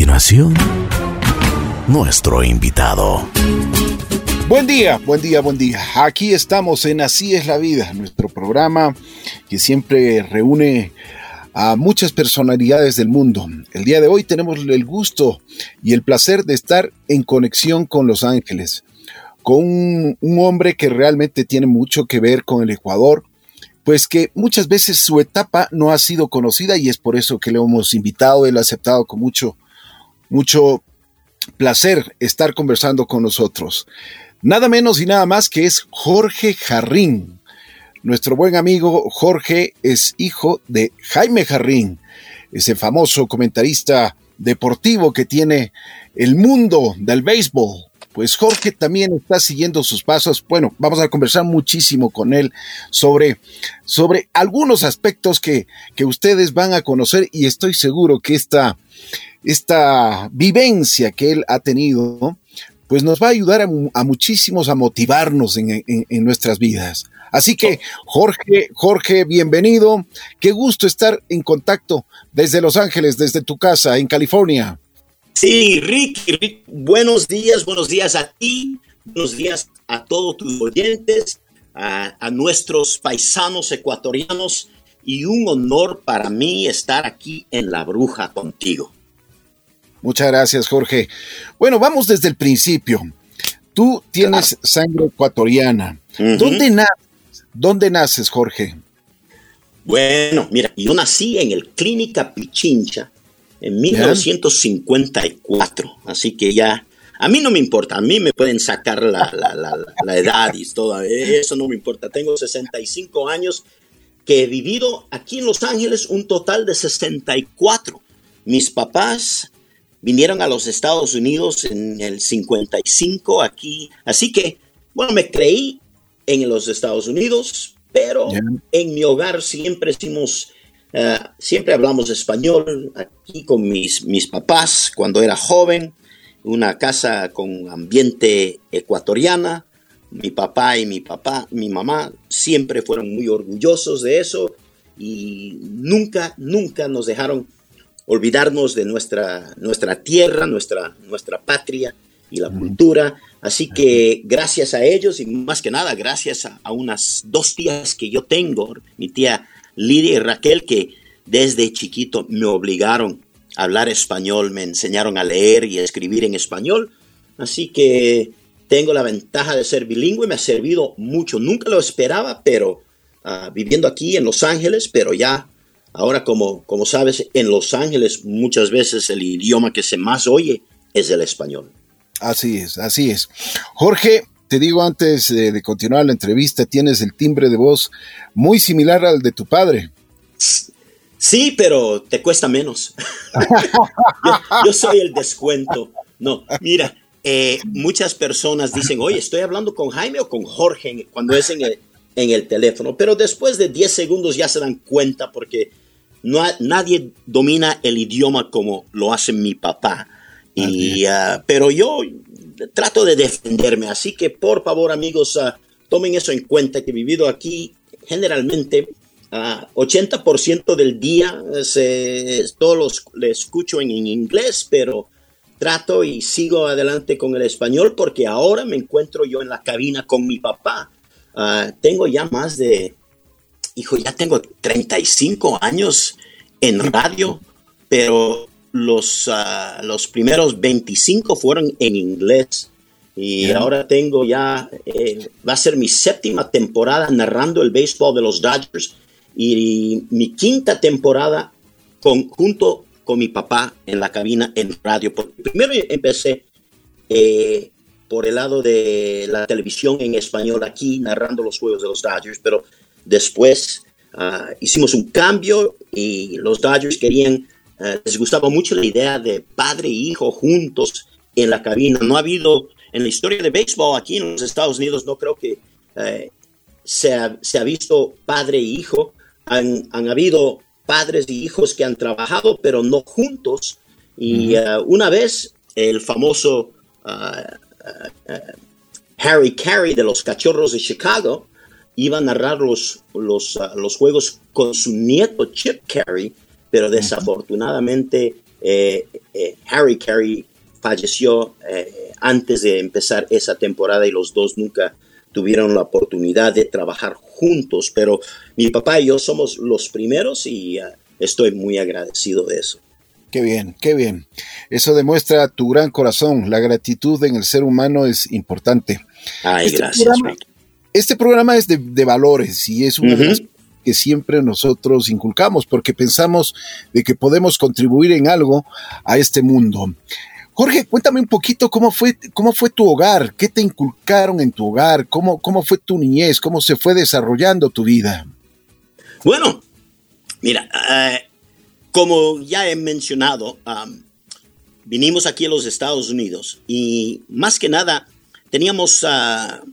continuación, nuestro invitado. Buen día, buen día, buen día. Aquí estamos en Así es la vida, nuestro programa que siempre reúne a muchas personalidades del mundo. El día de hoy tenemos el gusto y el placer de estar en conexión con Los Ángeles, con un, hombre que realmente tiene mucho que ver con el Ecuador, pues que muchas veces su etapa no ha sido conocida y es por eso que le hemos invitado, él ha aceptado con mucho, mucho placer estar conversando con nosotros. Nada menos y nada más que es Jorge Jarrín. Nuestro buen amigo Jorge es hijo de Jaime Jarrín, ese famoso comentarista deportivo que tiene el mundo del béisbol pues Jorge también está siguiendo sus pasos. Bueno, vamos a conversar muchísimo con él sobre, sobre algunos aspectos que, que ustedes van a conocer y estoy seguro que esta, esta vivencia que él ha tenido, pues nos va a ayudar a, muchísimos a motivarnos en, nuestras vidas. Así que, Jorge, Jorge, bienvenido. Qué gusto estar en contacto desde Los Ángeles, desde tu casa en California. Sí, Rick, buenos días, buenos días a ti, buenos días a todos tus oyentes, a, nuestros paisanos ecuatorianos y un honor para mí estar aquí en La Bruja contigo. Muchas gracias, Jorge. Bueno, vamos desde el principio. Tú tienes sangre ecuatoriana. ¿Dónde naces? ¿Dónde naces, Jorge? Bueno, mira, yo nací en el Clínica Pichincha, en 1954. Así que ya, a mí no me importa, a mí me pueden sacar la, la, edad y todo, eso no me importa. Tengo 65 años que he vivido aquí en Los Ángeles un total de 64. Mis papás vinieron a los Estados Unidos en el 55 aquí, así que, bueno, me creí en los Estados Unidos, pero en mi hogar siempre hicimos eh, siempre hablamos español aquí con mis, mis papás cuando era joven, una casa con ambiente ecuatoriana. Mi papá y mi papá, mi mamá siempre fueron muy orgullosos de eso y nunca, nunca nos dejaron olvidarnos de nuestra, nuestra tierra, nuestra, nuestra patria y la cultura. Así que gracias a ellos y más que nada gracias a, a unas dos tías que yo tengo, mi tía Lidia y Raquel, que desde chiquito me obligaron a hablar español, me enseñaron a leer y a escribir en español. Así que tengo la ventaja de ser bilingüe, me ha servido mucho. Nunca lo esperaba, pero ah, viviendo aquí en Los Ángeles, pero ya ahora como, como sabes, en Los Ángeles muchas veces el idioma que se más oye es el español. Así es, así es. Jorge, te digo antes de, continuar la entrevista, tienes el timbre de voz muy similar al de tu padre. Sí, pero te cuesta menos. yo, soy el descuento. No, mira, eh, muchas personas dicen, oye, estoy hablando con Jaime o con Jorge cuando es en el, en el teléfono, pero después de 10 segundos ya se dan cuenta porque no nadie domina el idioma como lo hace mi papá. Y, ah, pero yo trato de defenderme. Así que por favor, amigos, ah, tomen eso en cuenta que he vivido aquí generalmente 80% ah, del día se, todos los le escucho en, inglés, pero trato y sigo adelante con el español porque ahora me encuentro yo en la cabina con mi papá. Ah, tengo ya más de, hijo, ya tengo 35 años en radio, pero los, uh, los primeros 25 fueron en inglés. Y ahora tengo ya, eh, va a ser mi séptima temporada narrando el béisbol de los Dodgers y mi quinta temporada con, junto con mi papá en la cabina en radio. Primero empecé eh, por el lado de la televisión en español aquí, narrando los juegos de los Dodgers, pero después ah, hicimos un cambio y los Dodgers querían eh, les gustaba mucho la idea de padre e hijo juntos en la cabina. No ha habido en la historia de béisbol aquí en los Estados Unidos, no creo que eh, se, ha, visto padre e hijo. Han, habido padres y hijos que han trabajado, pero no juntos. Y eh, una vez el famoso Harry Carey de los Cachorros de Chicago iba a narrar los, los, los juegos con su nieto Chip Carey pero desafortunadamente eh, Harry Carey falleció antes de empezar esa temporada y los dos nunca tuvieron la oportunidad de trabajar juntos, pero mi papá y yo somos los primeros y estoy muy agradecido de eso. Qué bien, qué bien. Eso demuestra tu gran corazón. La gratitud en el ser humano es importante. Ay, este gracias. Programa, este programa es de, valores y es una de las que siempre nosotros inculcamos porque pensamos de que podemos contribuir en algo a este mundo. Jorge, cuéntame un poquito cómo fue, cómo fue tu hogar, qué te inculcaron en tu hogar, cómo, cómo fue tu niñez, cómo se fue desarrollando tu vida. Bueno, mira, eh, como ya he mencionado, vinimos aquí a los Estados Unidos y más que nada teníamos, uh,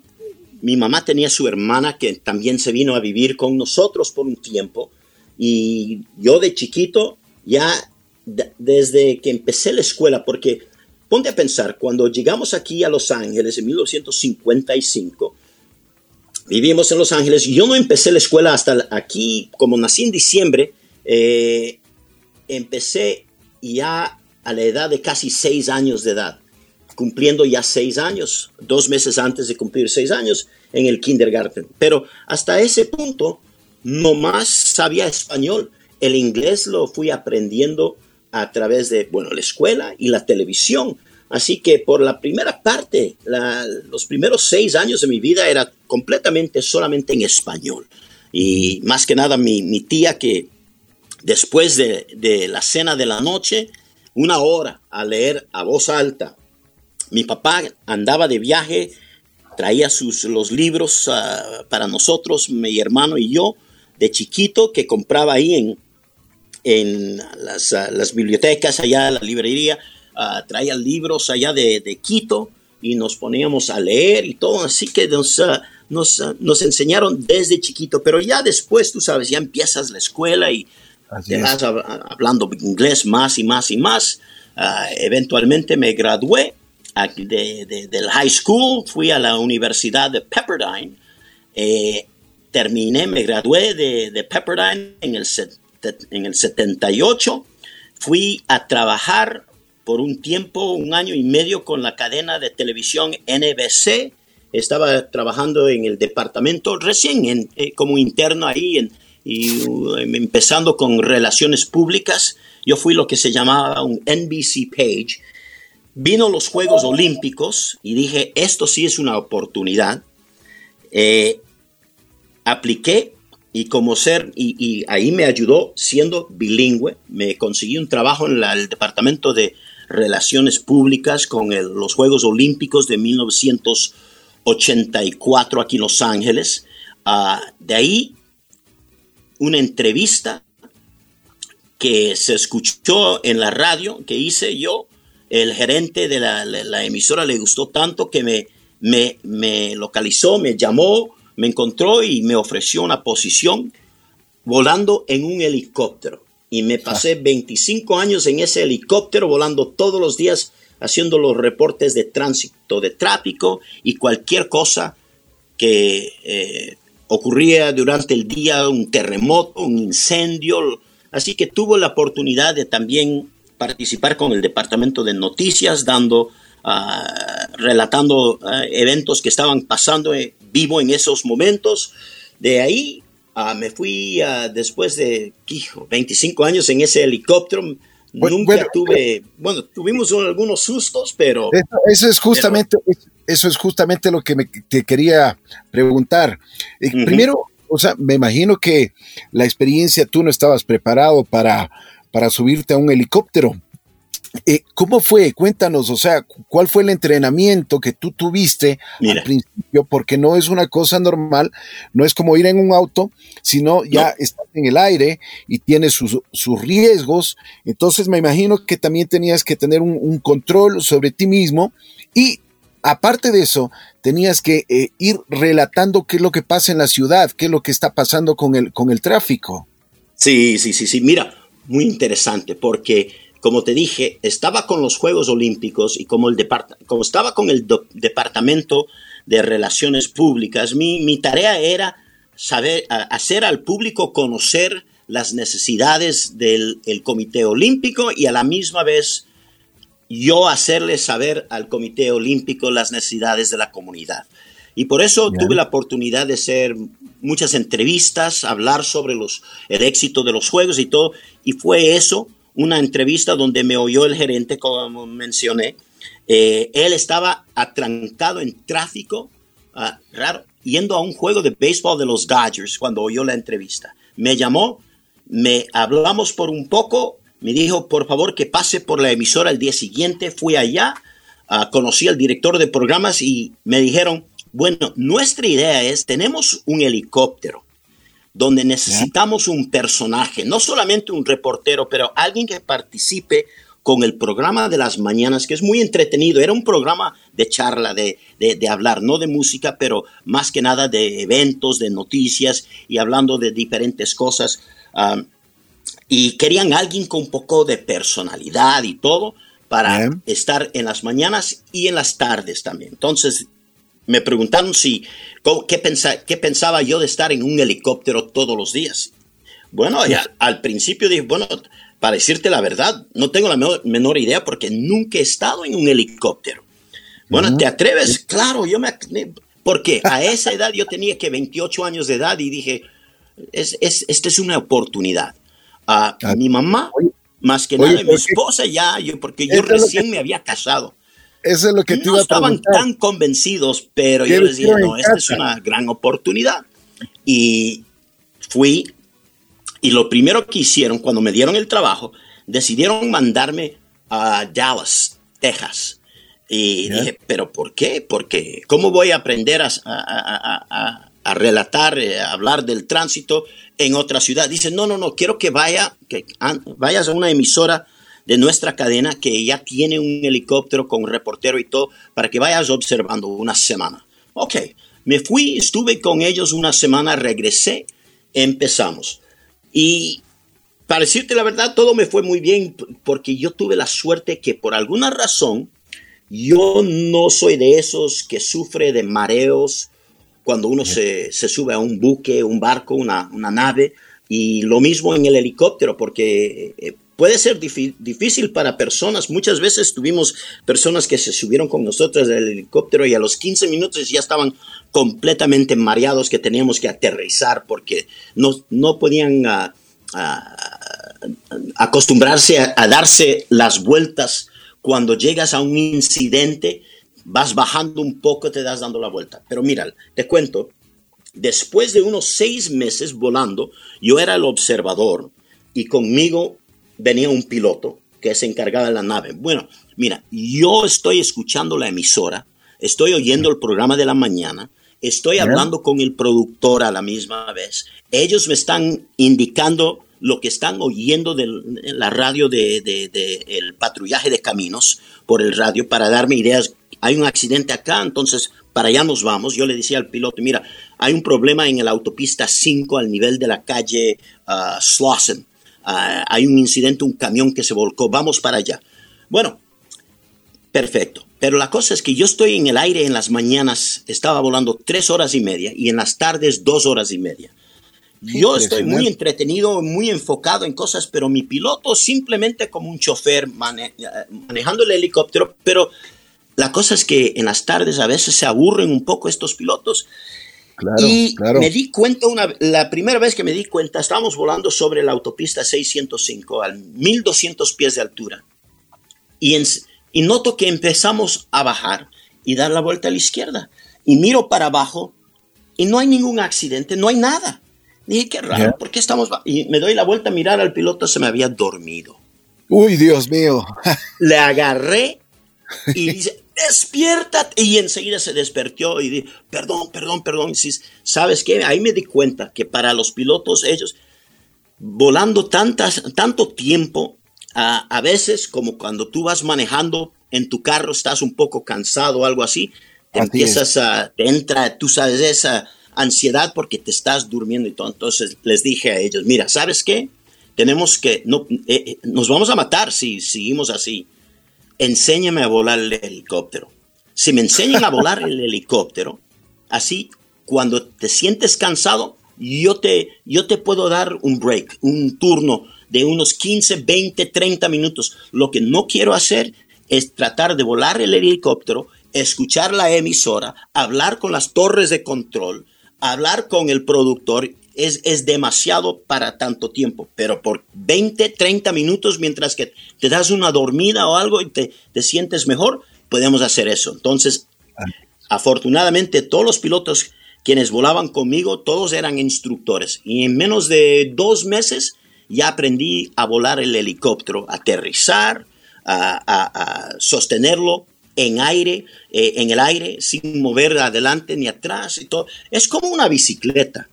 mi mamá tenía su hermana que también se vino a vivir con nosotros por un tiempo y yo de chiquito ya desde que empecé la escuela, porque ponte a pensar, cuando llegamos aquí a Los Ángeles en 1955, vivimos en Los Ángeles, yo no empecé la escuela hasta aquí, como nací en diciembre, eh, empecé ya a la edad de casi seis años de edad, cumpliendo ya seis años, dos meses antes de cumplir seis años en el kindergarten. Pero hasta ese punto no más sabía español. El inglés lo fui aprendiendo a través de, bueno, la escuela y la televisión. Así que por la primera parte, los primeros seis años de mi vida era completamente solamente en español. Y más que nada mi, mi tía que después de, la cena de la noche, una hora a leer a voz alta. Mi papá andaba de viaje, traía sus, los libros ah, para nosotros, mi hermano y yo, de chiquito, que compraba ahí en, en las, ah, bibliotecas, allá la librería, uh, traía libros allá de, Quito y nos poníamos a leer y todo, así que nos, nos, nos enseñaron desde chiquito, pero ya después, tú sabes, ya empiezas la escuela y te vas hablando inglés más y más y más. Ah, eventualmente me gradué de, del high school, fui a la Universidad de Pepperdine, eh, terminé, me gradué de, Pepperdine en el, en el 78, fui a trabajar por un tiempo, un año y medio con la cadena de televisión NBC, estaba trabajando en el departamento recién eh, como interno ahí en y uh, empezando con relaciones públicas, yo fui lo que se llamaba un NBC page. Vino los Juegos Olímpicos y dije, esto sí es una oportunidad. Eh, apliqué y como ser, y, ahí me ayudó siendo bilingüe, me conseguí un trabajo en el Departamento de Relaciones Públicas con los Juegos Olímpicos de 1984 aquí en Los Ángeles. Ah, de ahí una entrevista que se escuchó en la radio que hice yo. El gerente de la, emisora le gustó tanto que me, me, localizó, me llamó, me encontró y me ofreció una posición volando en un helicóptero. Y me pasé 25 años en ese helicóptero volando todos los días haciendo los reportes de tránsito, de tráfico y cualquier cosa que eh, ocurría durante el día un terremoto, un incendio, así que tuvo la oportunidad de también participar con el departamento de noticias, dando, ah, relatando ah, eventos que estaban pasando eh, vivo en esos momentos. De ahí ah, me fui después de 25 años en ese helicóptero. Nunca tuve, bueno, tuvimos algunos sustos, pero... Eso, es justamente, eso es justamente lo que me, te quería preguntar. Eh, primero, o sea, me imagino que la experiencia tú no estabas preparado para, para subirte a un helicóptero. Eh, ¿Cómo fue? Cuéntanos, o sea, ¿cuál fue el entrenamiento que tú tuviste al principio? Porque no es una cosa normal, no es como ir en un auto, sino ya estás en el aire y tienes sus, riesgos. Entonces me imagino que también tenías que tener un, un control sobre ti mismo y aparte de eso, tenías que eh, ir relatando qué es lo que pasa en la ciudad, qué es lo que está pasando con el, con el tráfico. Sí, sí, sí, sí. Mira, muy interesante, porque como te dije, estaba con los Juegos Olímpicos y como, el como estaba con el Departamento de Relaciones Públicas, mi, mi tarea era saber, hacer al público conocer las necesidades del Comité Olímpico y a la misma vez yo hacerle saber al Comité Olímpico las necesidades de la comunidad. Y por eso tuve la oportunidad de hacer muchas entrevistas, hablar sobre los, el éxito de los juegos y todo. Y fue eso, una entrevista donde me oyó el gerente, como mencioné. Eh, él estaba atrancado en tráfico, uh, raro, yendo a un juego de béisbol de los Dodgers cuando oyó la entrevista. Me llamó, me hablamos por un poco, me dijo, por favor, que pase por la emisora el día siguiente. Fui allá, uh, conocí al director de programas y me dijeron, bueno, nuestra idea es, tenemos un helicóptero donde necesitamos un personaje, no solamente un reportero, pero alguien que participe con el programa de las mañanas, que es muy entretenido. Era un programa de charla, de, hablar, no de música, pero más que nada de eventos, de noticias y hablando de diferentes cosas. y querían alguien con un poco de personalidad y todo para estar en las mañanas y en las tardes también. Entonces me preguntaron si, qué, qué pensaba yo de estar en un helicóptero todos los días. Bueno, al principio dije, bueno, para decirte la verdad, no tengo la menor, idea porque nunca he estado en un helicóptero. Bueno, ¿te atreves? Claro, yo me... Porque a esa edad yo tenía que 28 años de edad y dije, es, esta es una oportunidad. a ah, mi mamá, más que nada, mi esposa ya, yo, porque yo recién me había casado. Eso es lo que te no estaban tan convencidos, pero yo les dije, no, esta es una gran oportunidad. Y fui y lo primero que hicieron cuando me dieron el trabajo, decidieron mandarme a Dallas, Texas. Y dije, ¿pero por qué? Porque ¿cómo voy a aprender a, a, relatar, eh, a hablar del tránsito en otra ciudad? Dice, no, no, no, quiero que, vaya, que vayas a una emisora de nuestra cadena que ya tiene un helicóptero con reportero y todo para que vayas observando una semana. Ok, me fui, estuve con ellos una semana, regresé, empezamos. Y para decirte la verdad, todo me fue muy bien porque yo tuve la suerte que por alguna razón yo no soy de esos que sufre de mareos cuando uno se, sube a un buque, un barco, una, nave. Y lo mismo en el helicóptero, porque eh, puede ser difícil para personas. Muchas veces tuvimos personas que se subieron con nosotros del helicóptero y a los 15 minutos ya estaban completamente mareados que teníamos que aterrizar porque no, no podían ah, ah, acostumbrarse a, darse las vueltas. Cuando llegas a un incidente, vas bajando un poco, te das dando la vuelta. Pero mira, te cuento, después de unos seis meses volando, yo era el observador y conmigo venía un piloto que se encargaba de la nave. Bueno, mira, yo estoy escuchando la emisora, estoy oyendo el programa de la mañana, estoy hablando con el productor a la misma vez. Ellos me están indicando lo que están oyendo de la radio del de, el patrullaje de caminos por el radio para darme ideas. Hay un accidente acá, entonces para allá nos vamos. Yo le decía al piloto, mira, hay un problema en la autopista 5 al nivel de la calle uh, Slauson. Ah, hay un incidente, un camión que se volcó, vamos para allá. Bueno, perfecto. Pero la cosa es que yo estoy en el aire en las mañanas, estaba volando tres horas y media y en las tardes dos horas y media. Yo estoy muy entretenido, muy enfocado en cosas, pero mi piloto simplemente como un chofer manejando el helicóptero, pero la cosa es que en las tardes a veces se aburren un poco estos pilotos y me di cuenta, una, la primera vez que me di cuenta, estábamos volando sobre la autopista 605 a 1200 pies de altura. Y, y noto que empezamos a bajar y dar la vuelta a la izquierda. Y miro para abajo y no hay ningún accidente, no hay nada. Dije, qué raro, ¿por qué estamos.? Y me doy la vuelta a mirar al piloto, se me había dormido. Uy, Dios mío. Le agarré y dice, despiértate. Y enseguida se despertó y dijo, perdón, perdón, perdón. Y ¿Sabes qué? Ahí me di cuenta que para los pilotos, ellos, volando tantas, tanto tiempo, a, veces como cuando tú vas manejando en tu carro, estás un poco cansado o algo así, te empiezas a, te entra, tú sabes, esa ansiedad porque te estás durmiendo y todo. Entonces les dije a ellos, mira, ¿sabes qué? Tenemos que, no, eh, eh, nos vamos a matar si seguimos así enséñame a volar el helicóptero. Si me enseñan a volar el helicóptero, así cuando te sientes cansado, yo te, yo te puedo dar un break, un turno de unos 15, 20, 30 minutos. Lo que no quiero hacer es tratar de volar el helicóptero, escuchar la emisora, hablar con las torres de control, hablar con el productor es, es, demasiado para tanto tiempo, pero por 20, 30 minutos mientras que te das una dormida o algo y te, te sientes mejor, podemos hacer eso. Entonces, afortunadamente, todos los pilotos quienes volaban conmigo, todos eran instructores y en menos de dos meses ya aprendí a volar el helicóptero, aterrizar, a, sostenerlo en aire, eh, en el aire, sin mover adelante ni atrás y todo. Es como una bicicleta.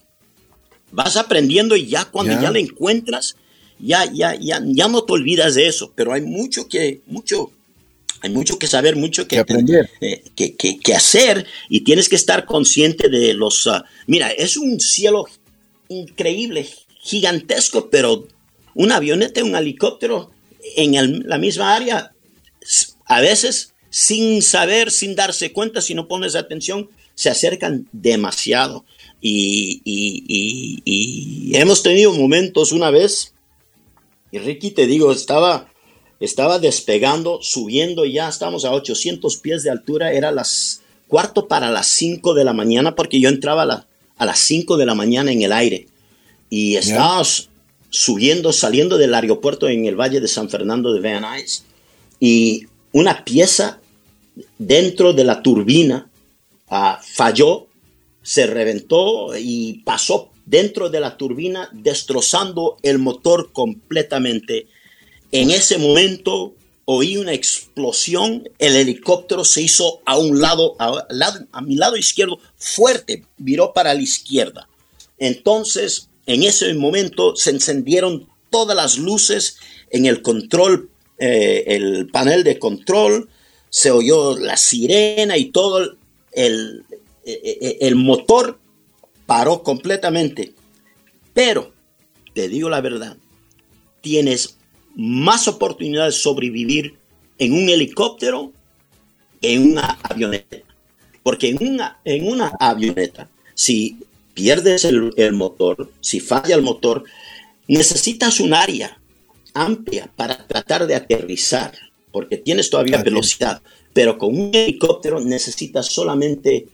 Vas aprendiendo y ya cuando ya la encuentras, ya, ya, ya, ya no te olvidas de eso. Pero hay mucho que, mucho, hay mucho que saber, mucho que, aprender, eh, que, que, hacer y tienes que estar consciente de los... Ah, mira, es un cielo increíble, gigantesco, pero un avioneta, un helicóptero en la misma área, a veces sin saber, sin darse cuenta, si no pones atención, se acercan demasiado. Y, hemos tenido momentos una vez, y Ricky, te digo, estaba, estaba despegando, subiendo, ya estamos a 800 pies de altura, era las cuarto para las 5 de la mañana, porque yo entraba a, a las 5 de la mañana en el aire. Y estábamos subiendo, saliendo del aeropuerto en el Valle de San Fernando de Van Nuys y una pieza dentro de la turbina ah, falló, se reventó y pasó dentro de la turbina destrozando el motor completamente. En ese momento oí una explosión, el helicóptero se hizo a un lado, a, mi lado izquierdo, fuerte, viró para la izquierda. Entonces en ese momento se encendieron todas las luces en el control, eh, el panel de control, se oyó la sirena y todo el, el motor paró completamente. Pero, te digo la verdad, tienes más oportunidades de sobrevivir en un helicóptero que en una avioneta. Porque en una, en una avioneta, si pierdes el, motor, si falla el motor, necesitas un área amplia para tratar de aterrizar, porque tienes todavía velocidad, pero con un helicóptero necesitas solamente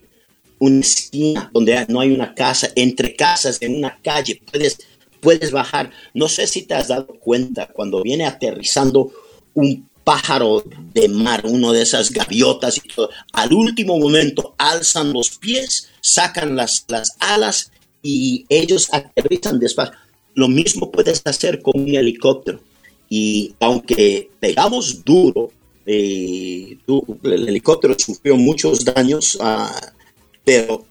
una esquina donde no hay una casa, entre casas, en una calle, puedes, puedes bajar. No sé si te has dado cuenta cuando viene aterrizando un pájaro de mar, uno de esas gaviotas y al último momento alzan los pies, sacan las, las alas y ellos aterrizan despacio. Lo mismo puedes hacer con un helicóptero. Y aunque pegamos duro, eh, el helicóptero sufrió muchos daños, ah, pero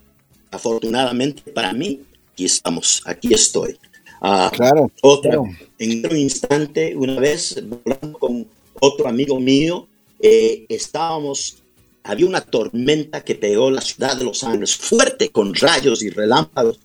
afortunadamente para mí, aquí estamos, aquí estoy. Ah, claro. Otra, en un instante, una vez, hablando con otro amigo mío, eh, estábamos, había una tormenta que pegó la ciudad de Los Ángeles, fuerte, con rayos y relámpagos,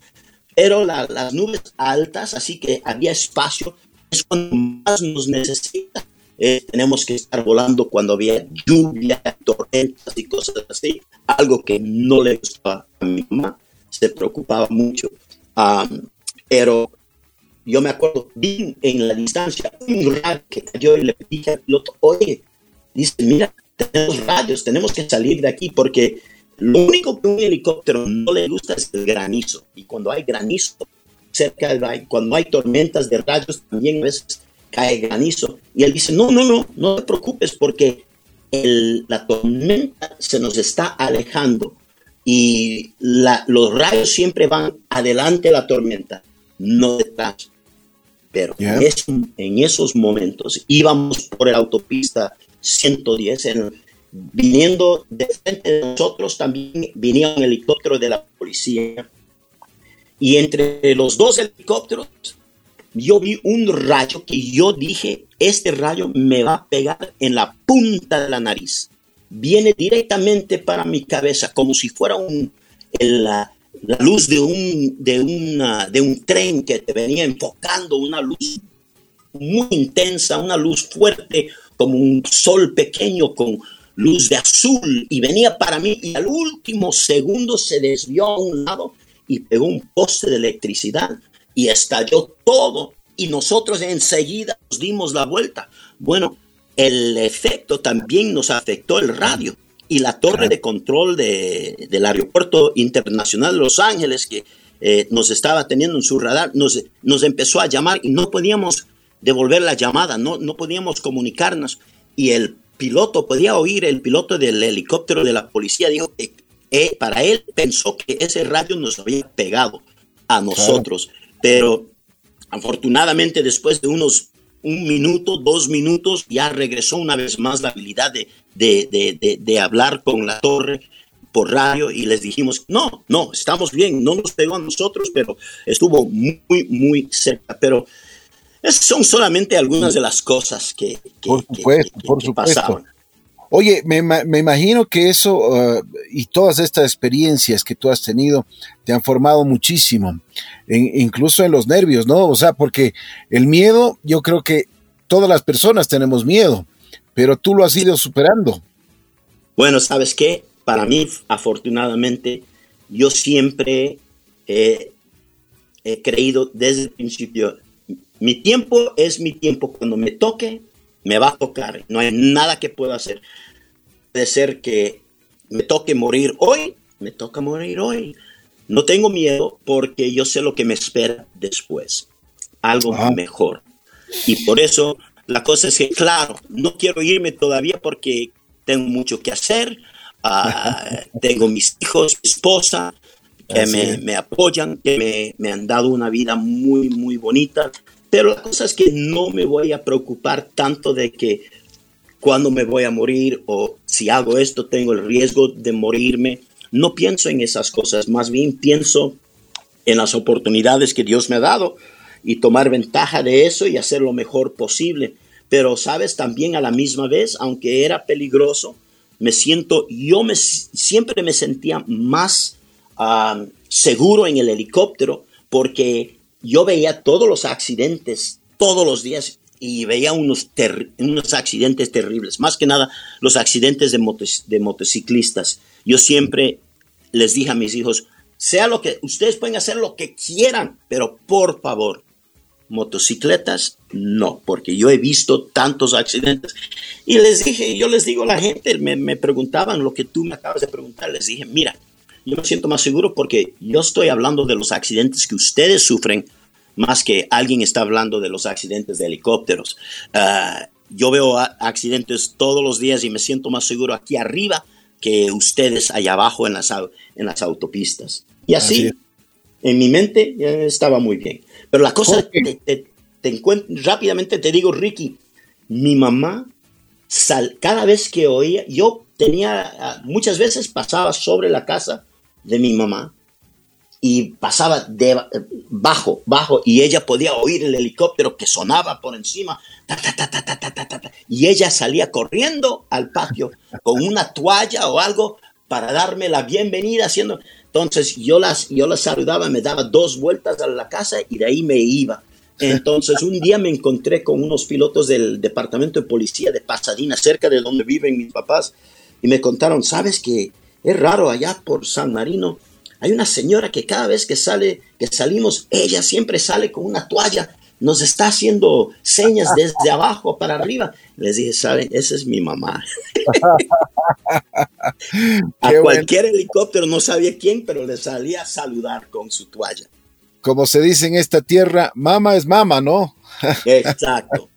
pero las nubes altas, así que había espacio, es cuando más nos necesita. Eh, tenemos que estar volando cuando había lluvia, tormentas y cosas así, algo que no le gustaba a mi mamá, se preocupaba mucho. pero yo me acuerdo, vi en la distancia un rayo que cayó y le dije al piloto, oye, dice, mira, tenemos rayos, tenemos que salir de aquí porque lo único que un helicóptero no le gusta es el granizo. Y cuando hay granizo cerca cuando hay tormentas de rayos, también a veces cae granizo. Y él dice, no, no, no, no te preocupes porque la tormenta se nos está alejando y los rayos siempre van adelante de la tormenta, no detrás. Pero en, esos momentos íbamos por la autopista 110, viniendo de frente de nosotros también venía un helicóptero de la policía. Y entre los dos helicópteros yo vi un rayo que yo dije, este rayo me va a pegar en la punta de la nariz. Viene directamente para mi cabeza, como si fuera un, la, la luz de un, de, una, de un tren que te venía enfocando, una luz muy intensa, una luz fuerte, como un sol pequeño con luz de azul, y venía para mí, y al último segundo se desvió a un lado y pegó un poste de electricidad y estalló todo, y nosotros enseguida nos dimos la vuelta. Bueno, el efecto también nos afectó el radio y la torre de control del aeropuerto internacional de Los Ángeles, que eh, nos estaba teniendo en su radar, nos, nos empezó a llamar y no podíamos devolver la llamada, no, no podíamos comunicarnos. Y el piloto podía oír, el piloto del helicóptero de la policía dijo que eh, para él pensó que ese radio nos había pegado a nosotros. Pero afortunadamente después de unos un minuto, dos minutos, ya regresó una vez más la habilidad de, de, de, hablar con la torre por radio y les dijimos, no, no, estamos bien, no nos pegó a nosotros, pero estuvo muy, muy cerca. Pero esas son solamente algunas de las cosas que, por supuesto, por supuesto. Oye, me, imagino que eso uh, y todas estas experiencias que tú has tenido te han formado muchísimo, incluso en los nervios, ¿no? O sea, porque el miedo, yo creo que todas las personas tenemos miedo, pero tú lo has ido superando. Bueno, ¿sabes qué? Para mí, afortunadamente, yo siempre he creído desde el principio, mi tiempo es mi tiempo, cuando me toque, me va a tocar, no hay nada que pueda hacer. Puede ser que me toque morir hoy, me toca morir hoy. No tengo miedo porque yo sé lo que me espera después, algo mejor. Y por eso la cosa es que, claro, no quiero irme todavía porque tengo mucho que hacer, ah, tengo mis hijos, mi esposa, que me, apoyan, que me, me han dado una vida muy, muy bonita. Pero la cosa es que no me voy a preocupar tanto de que cuando me voy a morir o si hago esto tengo el riesgo de morirme. No pienso en esas cosas, más bien pienso en las oportunidades que Dios me ha dado y tomar ventaja de eso y hacer lo mejor posible. Pero, sabes, también a la misma vez, aunque era peligroso, me siento, yo me, siempre me sentía más ah, seguro en el helicóptero porque yo veía todos los accidentes, todos los días, y veía unos, unos accidentes terribles, más que nada los accidentes de, de motociclistas. Yo siempre les dije a mis hijos, sea lo que, ustedes pueden hacer lo que quieran, pero por favor, motocicletas, no, porque yo he visto tantos accidentes. Y les dije, yo les digo a la gente, me, me, preguntaban lo que tú me acabas de preguntar, les dije, mira, yo me siento más seguro porque yo estoy hablando de los accidentes que ustedes sufren más que alguien está hablando de los accidentes de helicópteros. Ah, yo veo accidentes todos los días y me siento más seguro aquí arriba que ustedes allá abajo en las, en las autopistas. Y así, en mi mente estaba muy bien. Pero la cosa, te, rápidamente te digo, Ricky, mi mamá, sal, cada vez que oía, yo tenía, ah, muchas veces pasaba sobre la casa de mi mamá y pasaba de bajo, bajo, y ella podía oír el helicóptero que sonaba por encima, y ella salía corriendo al patio con una toalla o algo para darme la bienvenida, haciendo, entonces yo las, yo las saludaba, me daba dos vueltas a la casa y de ahí me iba. Entonces un día me encontré con unos pilotos del departamento de policía de Pasadena, cerca de donde viven mis papás, y me contaron, ¿sabes que es raro allá por San Marino? Hay una señora que cada vez que sale, que salimos, ella siempre sale con una toalla, nos está haciendo señas desde abajo para arriba. Les dije, ¿saben? Esa es mi mamá. a cualquier helicóptero, no sabía quién, pero le salía a saludar con su toalla. Como se dice en esta tierra, mamá es mamá, ¿no? Exacto.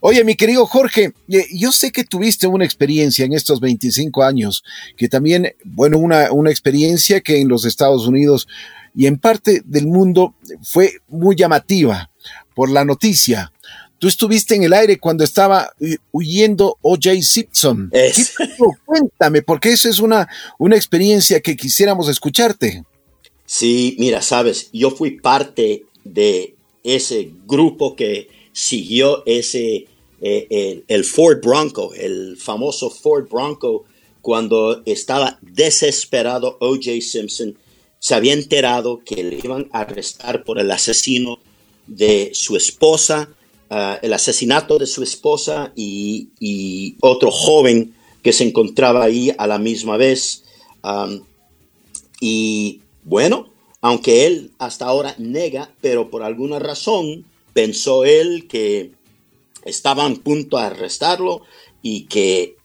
Oye, mi querido Jorge, eh, yo sé que tuviste una experiencia en estos 25 años, que también, bueno, una, una experiencia que en los Estados Unidos y en parte del mundo fue muy llamativa por la noticia. Tú estuviste en el aire cuando estaba eh, huyendo O.J. Simpson. Cuéntame, porque esa es una, una experiencia que quisiéramos escucharte. Sí, mira, sabes, yo fui parte de ese grupo que siguió ese, eh, el, Ford Bronco, el famoso Ford Bronco, cuando estaba desesperado O.J. Simpson, se había enterado que le iban a arrestar por el asesino de su esposa, ah, el asesinato de su esposa y, otro joven que se encontraba ahí a la misma vez. y bueno, aunque él hasta ahora nega, pero por alguna razón pensó él que estaban a punto de arrestarlo y que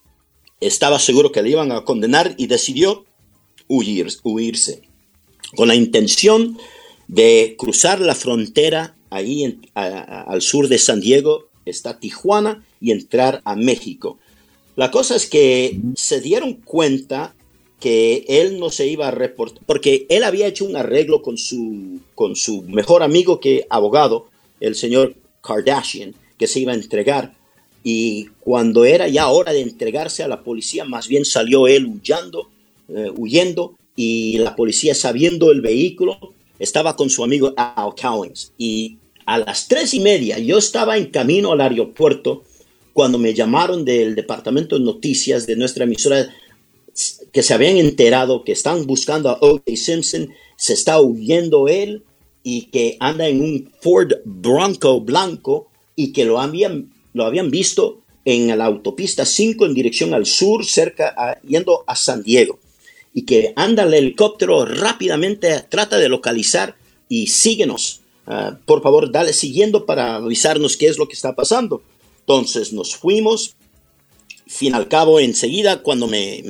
estaba seguro que le iban a condenar y decidió huir, huirse con la intención de cruzar la frontera ahí al sur de San Diego está Tijuana y entrar a México. La cosa es que se dieron cuenta que él no se iba a reportar, porque él había hecho un arreglo con su, con su mejor amigo que abogado, el señor Kardashian, que se iba a entregar. Y cuando era ya hora de entregarse a la policía, más bien salió él huyendo, eh, huyendo y la policía, sabiendo el vehículo, estaba con su amigo Al Cowings. Y a las tres y media yo estaba en camino al aeropuerto cuando me llamaron del departamento de noticias de nuestra emisora que se habían enterado que están buscando a O.J. Simpson, se está huyendo él y que anda en un Ford Bronco blanco y que lo habían, lo habían visto en la autopista 5 en dirección al sur, cerca, yendo a San Diego. Y que anda el helicóptero rápidamente, trata de localizar y síguenos. Ah, por favor, dale siguiendo para avisarnos qué es lo que está pasando. Entonces nos fuimos. Fin al cabo, enseguida, cuando me,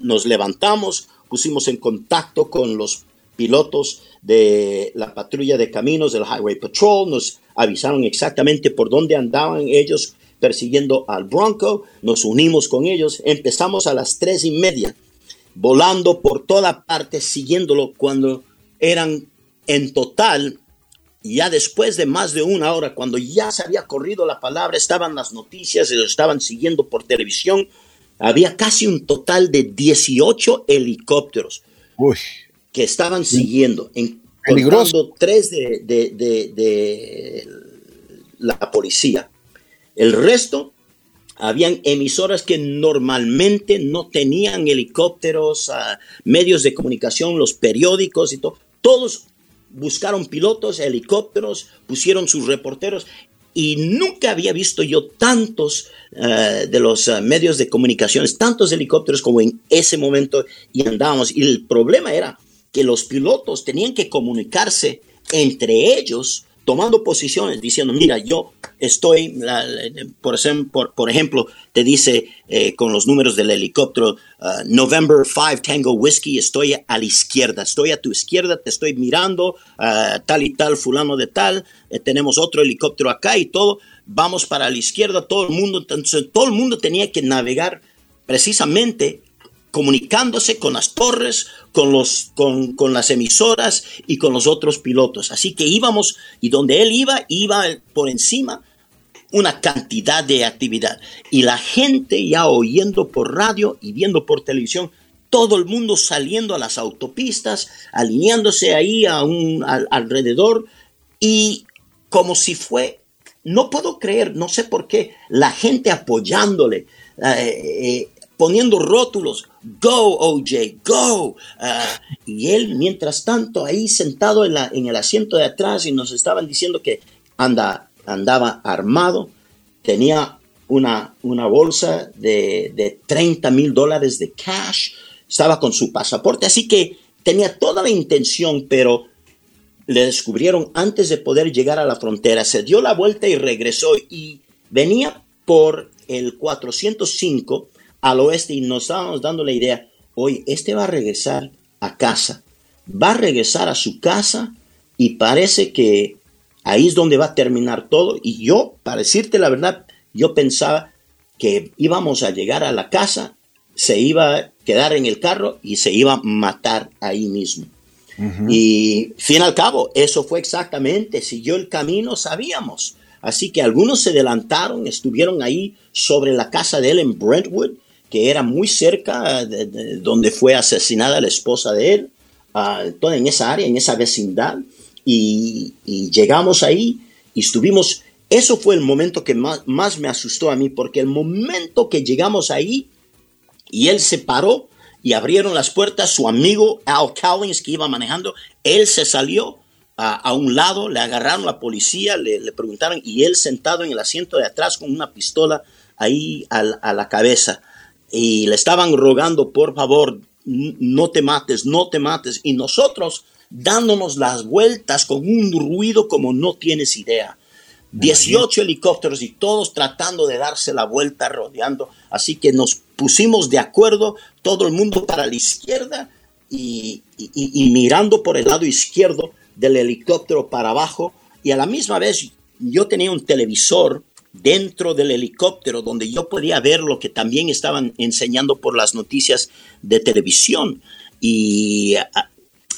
nos levantamos, pusimos en contacto con los pilotos de la patrulla de caminos del Highway Patrol, nos avisaron exactamente por dónde andaban ellos persiguiendo al Bronco, nos unimos con ellos, empezamos a las tres y media, volando por toda parte, siguiéndolo cuando eran en total, ya después de más de una hora, cuando ya se había corrido la palabra, estaban las noticias lo estaban siguiendo por televisión, había casi un total de 18 helicópteros que estaban siguiendo, en, tres de, de, la policía. El resto habían emisoras que normalmente no tenían helicópteros, ah, medios de comunicación, los periódicos y todo. Todos buscaron pilotos, helicópteros, pusieron sus reporteros y nunca había visto yo tantos eh, de los eh, medios de comunicaciones, tantos helicópteros como en ese momento y andábamos. Y el problema era que los pilotos tenían que comunicarse entre ellos tomando posiciones, diciendo, mira, yo estoy, por, por, ejemplo, te dice eh, con los números del helicóptero, uh, November 5 Tango Whiskey, estoy a la izquierda, estoy a tu izquierda, te estoy mirando, uh, tal y tal, fulano de tal, eh, tenemos otro helicóptero acá y todo, vamos para la izquierda, todo el mundo, entonces todo el mundo tenía que navegar precisamente comunicándose con las torres, con, los, con, con, las emisoras y con los otros pilotos. Así que íbamos, y donde él iba, iba por encima una cantidad de actividad. Y la gente ya oyendo por radio y viendo por televisión, todo el mundo saliendo a las autopistas, alineándose ahí a un, alrededor y como si fue, no puedo creer, no sé por qué, la gente apoyándole. Eh, eh, poniendo rótulos, go OJ, go. Ah, y él, mientras tanto, ahí sentado en, la, en, el asiento de atrás y nos estaban diciendo que anda, andaba armado, tenía una, una bolsa de, de 30 mil dólares de cash, estaba con su pasaporte, así que tenía toda la intención, pero le descubrieron antes de poder llegar a la frontera, se dio la vuelta y regresó y venía por el 405 al oeste y nos estábamos dando la idea, hoy este va a regresar a casa, va a regresar a su casa y parece que ahí es donde va a terminar todo. Y yo, para decirte la verdad, yo pensaba que íbamos a llegar a la casa, se iba a quedar en el carro y se iba a matar ahí mismo. Y fin al cabo, eso fue exactamente, siguió el camino, sabíamos. Así que algunos se adelantaron, estuvieron ahí sobre la casa de él en Brentwood que era muy cerca de, donde fue asesinada la esposa de él, uh, en esa área, en esa vecindad, y, llegamos ahí y estuvimos, eso fue el momento que más, más me asustó a mí, porque el momento que llegamos ahí y él se paró y abrieron las puertas, su amigo Al Cowings que iba manejando, él se salió a, un lado, le agarraron la policía, le, preguntaron y él sentado en el asiento de atrás con una pistola ahí a la cabeza y le estaban rogando, por favor, no te mates, no te mates. Y nosotros dándonos las vueltas con un ruido como no tienes idea. 18 helicópteros y todos tratando de darse la vuelta, rodeando. Así que nos pusimos de acuerdo, todo el mundo para la izquierda y, mirando por el lado izquierdo del helicóptero para abajo. Y a la misma vez yo tenía un televisor dentro del helicóptero donde yo podía ver lo que también estaban enseñando por las noticias de televisión. Y ah,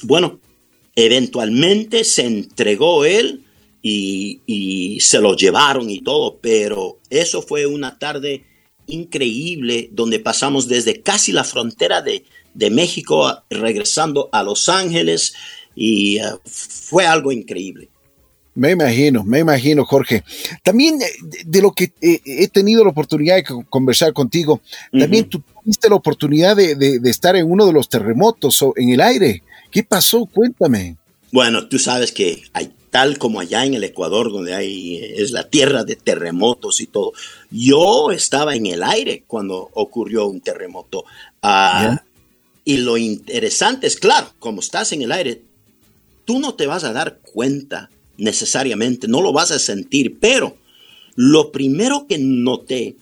bueno, eventualmente se entregó él y, se lo llevaron y todo, pero eso fue una tarde increíble donde pasamos desde casi la frontera de, México regresando a Los Ángeles y eh, fue algo increíble. Me imagino, me imagino, Jorge. También eh, de, lo que eh, he tenido la oportunidad de conversar contigo, también tú tuviste la oportunidad de, de, estar en uno de los terremotos o en el aire. ¿Qué pasó? Cuéntame. Bueno, tú sabes que hay tal como allá en el Ecuador, donde hay, es la tierra de terremotos y todo. Yo estaba en el aire cuando ocurrió un terremoto. Ah, y lo interesante es, claro, como estás en el aire, tú no te vas a dar cuenta necesariamente, no lo vas a sentir, pero lo primero que noté,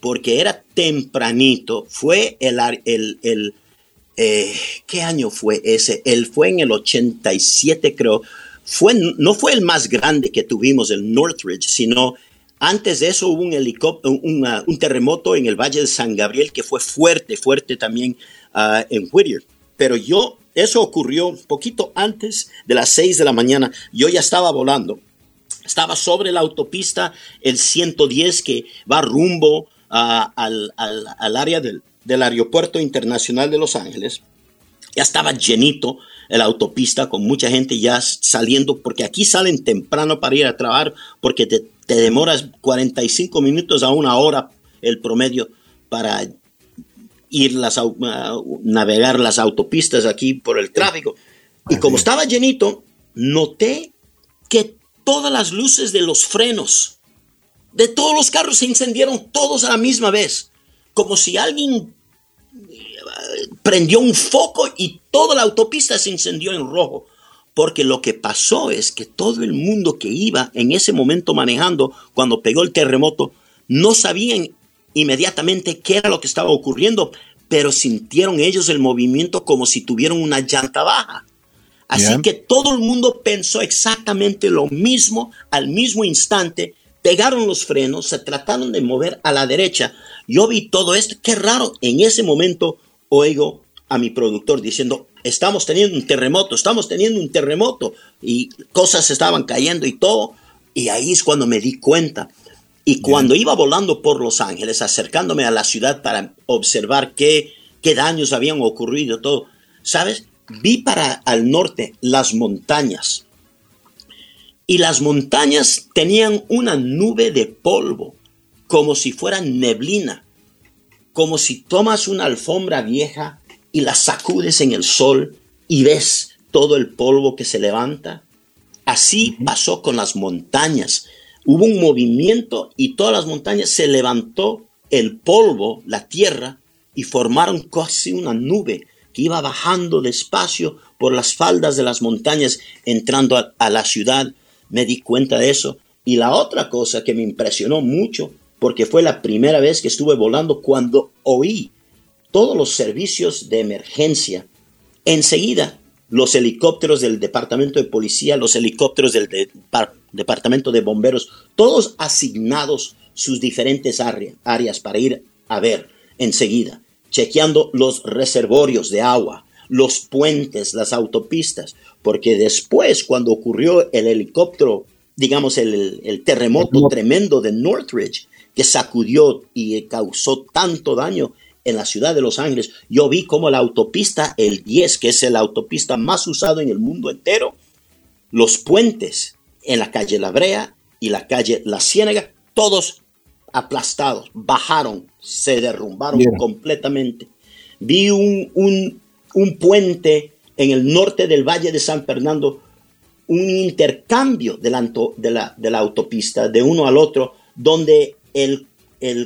porque era tempranito, fue el, el, el eh, ¿qué año fue ese? Él fue en el 87, creo fue, no fue el más grande que tuvimos, el Northridge, sino antes de eso hubo un, helicóptero, un terremoto en el Valle de San Gabriel que fue fuerte, fuerte también ah, en Whittier. Pero yo, eso ocurrió poquito antes de las 6 de la mañana. Yo ya estaba volando. Estaba sobre la autopista, el 110 que va rumbo ah, al, área del, del aeropuerto internacional de Los Ángeles. Ya estaba llenito la autopista con mucha gente ya saliendo, porque aquí salen temprano para ir a trabajar, porque te, demoras 45 minutos a una hora el promedio para ir las, navegar las autopistas aquí por el tráfico. Y como estaba llenito, noté que todas las luces de los frenos de todos los carros se incendiaron todos a la misma vez, como si alguien prendió un foco y toda la autopista se incendió en rojo. Porque lo que pasó es que todo el mundo que iba en ese momento manejando cuando pegó el terremoto no sabían inmediatamente qué era lo que estaba ocurriendo, pero sintieron ellos el movimiento como si tuvieran una llanta baja. Así que todo el mundo pensó exactamente lo mismo al mismo instante, pegaron los frenos, se trataron de mover a la derecha. Yo vi todo esto, qué raro, en ese momento oigo a mi productor diciendo, estamos teniendo un terremoto, estamos teniendo un terremoto y cosas estaban cayendo y todo. Y ahí es cuando me di cuenta. Y cuando iba volando por Los Ángeles, acercándome a la ciudad para observar qué, qué daños habían ocurrido, todo, ¿sabes? Vi para al norte las montañas. Y las montañas tenían una nube de polvo, como si fuera neblina como si tomas una alfombra vieja y la sacudes en el sol y ves todo el polvo que se levanta. Así pasó con las montañas. Hubo un movimiento y todas las montañas se levantó el polvo, la tierra, y formaron casi una nube que iba bajando despacio por las faldas de las montañas, entrando a, a la ciudad. Me di cuenta de eso. Y la otra cosa que me impresionó mucho porque fue la primera vez que estuve volando cuando oí todos los servicios de emergencia. Enseguida, los helicópteros del Departamento de Policía, los helicópteros del Departamento de Bomberos, todos asignados sus diferentes áreas para ir a ver enseguida, chequeando los reservorios de agua, los puentes, las autopistas, porque después, cuando ocurrió el helicóptero, digamos, el terremoto tremendo de Northridge, que sacudió y causó tanto daño en la ciudad de Los Ángeles. Yo vi como la autopista, el 10, que es la autopista más usada en el mundo entero, los puentes en la calle La Brea y la calle La Ciénaga, todos aplastados, bajaron, se derrumbaron completamente. Vi un, un, puente en el norte del Valle de San Fernando, un intercambio de la, de la autopista de uno al otro, donde el,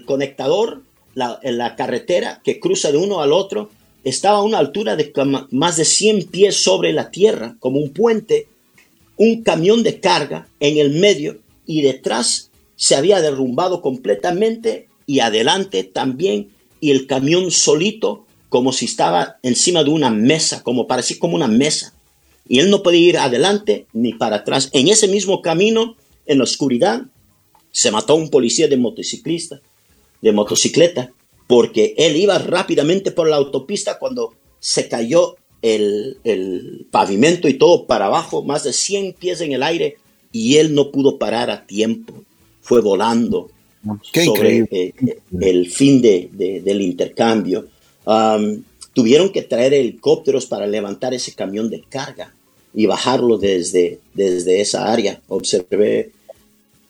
conectador, la, carretera que cruza de uno al otro, estaba a una altura de más de 100 pies sobre la tierra, como un puente, un camión de carga en el medio y detrás se había derrumbado completamente y adelante también y el camión solito como si estaba encima de una mesa, como parecía como una mesa. Y él no podía ir adelante ni para atrás. En ese mismo camino, en la oscuridad, se mató un policía de motociclista, de motocicleta, porque él iba rápidamente por la autopista cuando se cayó el, el, pavimento y todo para abajo, más de 100 pies en el aire, y él no pudo parar a tiempo. Fue volando sobre eh, el fin de, del intercambio. tuvieron que traer helicópteros para levantar ese camión de carga y bajarlo desde, desde esa área. Observé